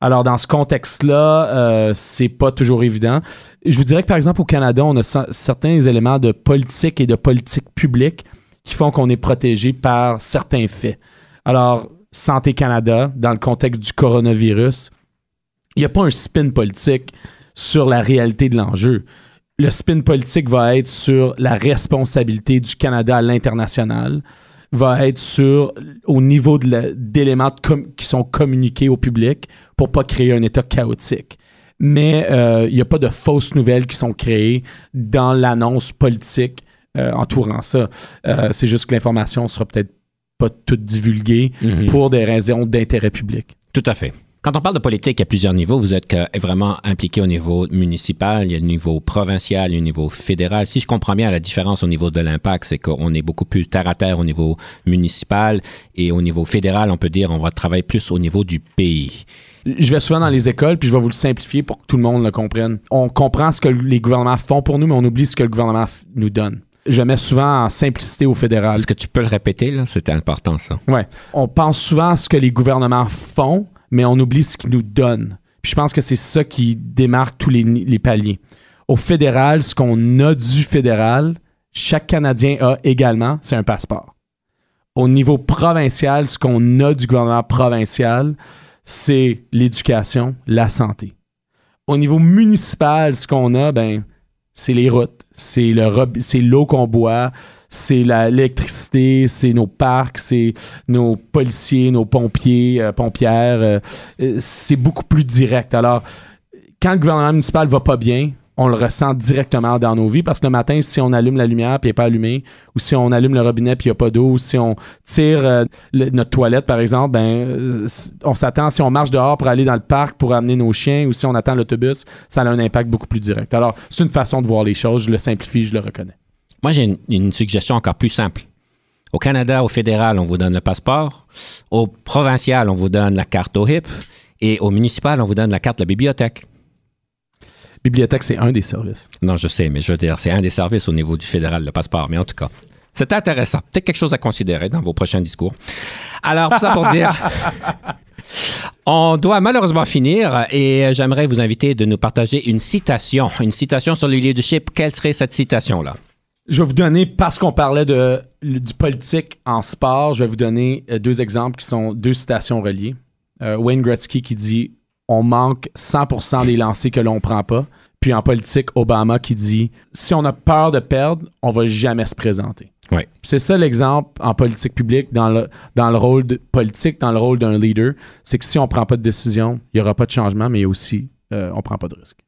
Alors, dans ce contexte-là, euh, c'est pas toujours évident. Je vous dirais que, par exemple, au Canada, on a cer- certains éléments de politique et de politique publique qui font qu'on est protégé par certains faits. Alors, Santé Canada, dans le contexte du coronavirus, il n'y a pas un spin politique sur la réalité de l'enjeu. Le spin politique va être sur la responsabilité du Canada à l'international, va être sur au niveau d'éléments qui sont communiqués au public pour pas créer un état chaotique. Mais euh, il n'y a pas de fausses nouvelles qui sont créées dans l'annonce politique euh, entourant ça. Euh, C'est juste que l'information sera peut-être pas toute divulguée Mhm. pour des raisons d'intérêt public. Tout à fait. Quand on parle de politique, il y a plusieurs niveaux. Vous êtes que- vraiment impliqué au niveau municipal, il y a le niveau provincial, il y a le niveau fédéral. Si je comprends bien, la différence au niveau de l'impact, c'est qu'on est beaucoup plus terre à terre au niveau municipal et au niveau fédéral, on peut dire on va travailler plus au niveau du pays. Je vais souvent dans les écoles, puis je vais vous le simplifier pour que tout le monde le comprenne. On comprend ce que les gouvernements font pour nous, mais on oublie ce que le gouvernement nous donne. Je mets souvent en simplicité au fédéral. Est-ce que tu peux le répéter, là? C'était important, ça. Ouais. On pense souvent à ce que les gouvernements font, mais on oublie ce qu'ils nous donnent. Puis je pense que c'est ça qui démarque tous les, paliers. Au fédéral, ce qu'on a du fédéral, chaque Canadien a également, c'est un passeport. Au niveau provincial, ce qu'on a du gouvernement provincial, c'est l'éducation, la santé. Au niveau municipal, ce qu'on a, ben, c'est les routes, c'est l'eau qu'on boit, c'est l'électricité, c'est nos parcs, c'est nos policiers, nos pompiers, euh, pompières. euh, euh, c'est beaucoup plus direct. Alors, quand le gouvernement municipal va pas bien, on le ressent directement dans nos vies parce que le matin, si on allume la lumière puis elle n'est pas allumée, ou si on allume le robinet puis il n'y a pas d'eau, ou si on tire notre toilette, par exemple, ben, on s'attend, si on marche dehors pour aller dans le parc pour amener nos chiens, ou si on attend l'autobus, ça a un impact beaucoup plus direct. Alors, c'est une façon de voir les choses. Je le simplifie, je le reconnais. Moi, j'ai une, une suggestion encore plus simple. Au Canada, au fédéral, on vous donne le passeport. Au provincial, on vous donne la carte au HIP. Et au municipal, on vous donne la carte de la bibliothèque. Bibliothèque, c'est un des services. Non, je sais, mais je veux dire, c'est un des services au niveau du fédéral, le passeport. Mais en tout cas, c'est intéressant. Peut-être quelque chose à considérer dans vos prochains discours. Alors, tout ça pour dire, <laughs> on doit malheureusement finir et j'aimerais vous inviter de nous partager une citation, une citation sur le leadership. Quelle serait cette citation-là? Je vais vous donner, parce qu'on parlait de, du politique en sport, je vais vous donner euh, deux exemples qui sont deux citations reliées. Euh, Wayne Gretzky qui dit On manque 100% des lancers que l'on prend pas. Puis en politique, Obama qui dit Si on a peur de perdre, on va jamais se présenter. Ouais. C'est ça l'exemple en politique publique, dans le, dans le rôle de, politique, dans le rôle d'un leader. C'est que si on prend pas de décision, il n'y aura pas de changement, mais aussi, euh, on prend pas de risque.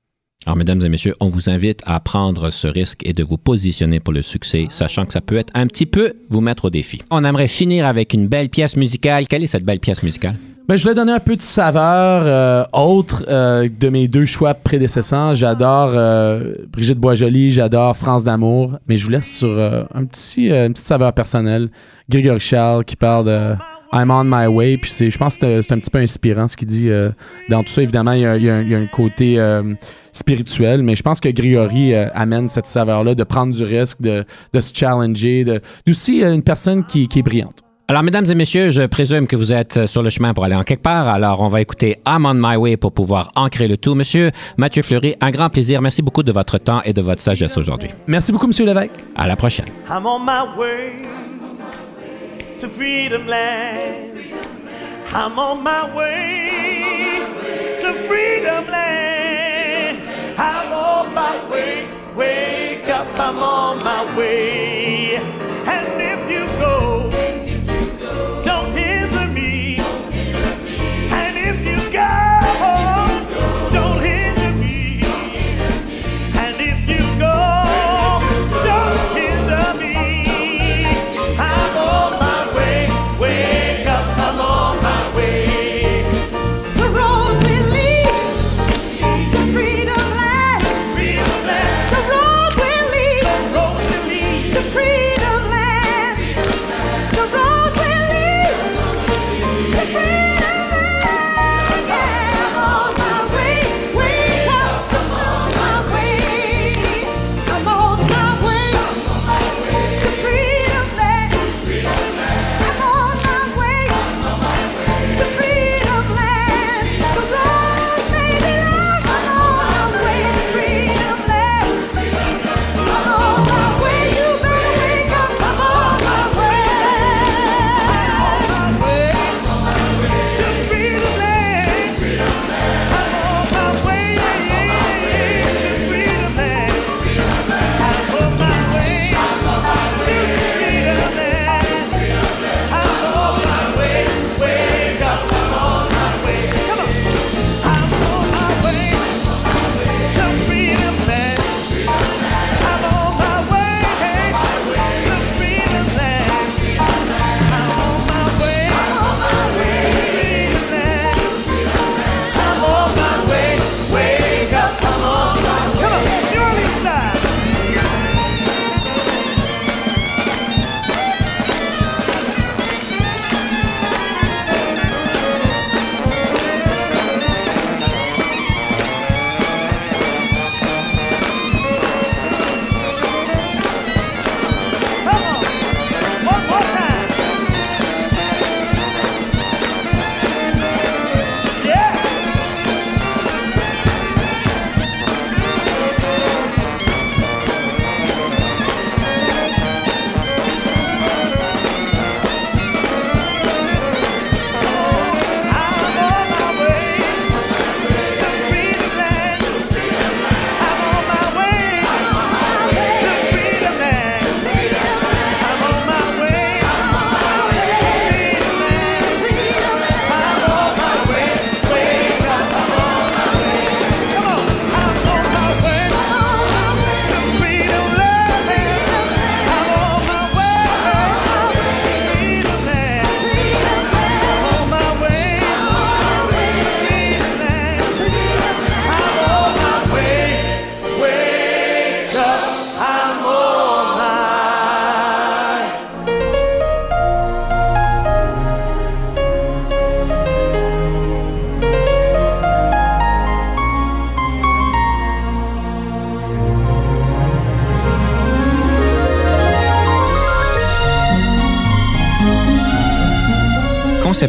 Alors, mesdames et messieurs, on vous invite à prendre ce risque et de vous positionner pour le succès, sachant que ça peut être un petit peu vous mettre au défi. On aimerait finir avec une belle pièce musicale. Quelle est cette belle pièce musicale? Ben, je voulais donner un peu de saveur euh, autre euh, de mes deux choix prédécessants. J'adore euh, Brigitte Boisjoli, j'adore France d'amour, mais je vous laisse sur euh, un petit, euh, une petite saveur personnelle. Grégory Charles qui parle de I'm on my way, puis c'est, je pense que c'est, un petit peu inspirant ce qu'il dit. euh, dans tout ça, évidemment, il y a, il y a un, il y a un côté euh, spirituel, mais je pense que Grégory euh, amène cette saveur-là de prendre du risque, de, de se challenger, de, d'aussi euh, une personne qui, qui est brillante. Alors, mesdames et messieurs, je présume que vous êtes sur le chemin pour aller en quelque part. Alors, on va écouter I'm on my way pour pouvoir ancrer le tout. Monsieur Mathieu Fleury, un grand plaisir. Merci beaucoup de votre temps et de votre sagesse aujourd'hui. Merci beaucoup, Monsieur Lévesque. À la prochaine. I'm on my way to freedom land. I'm on my way to freedom land. I'm on my way. Wake up, I'm on my way.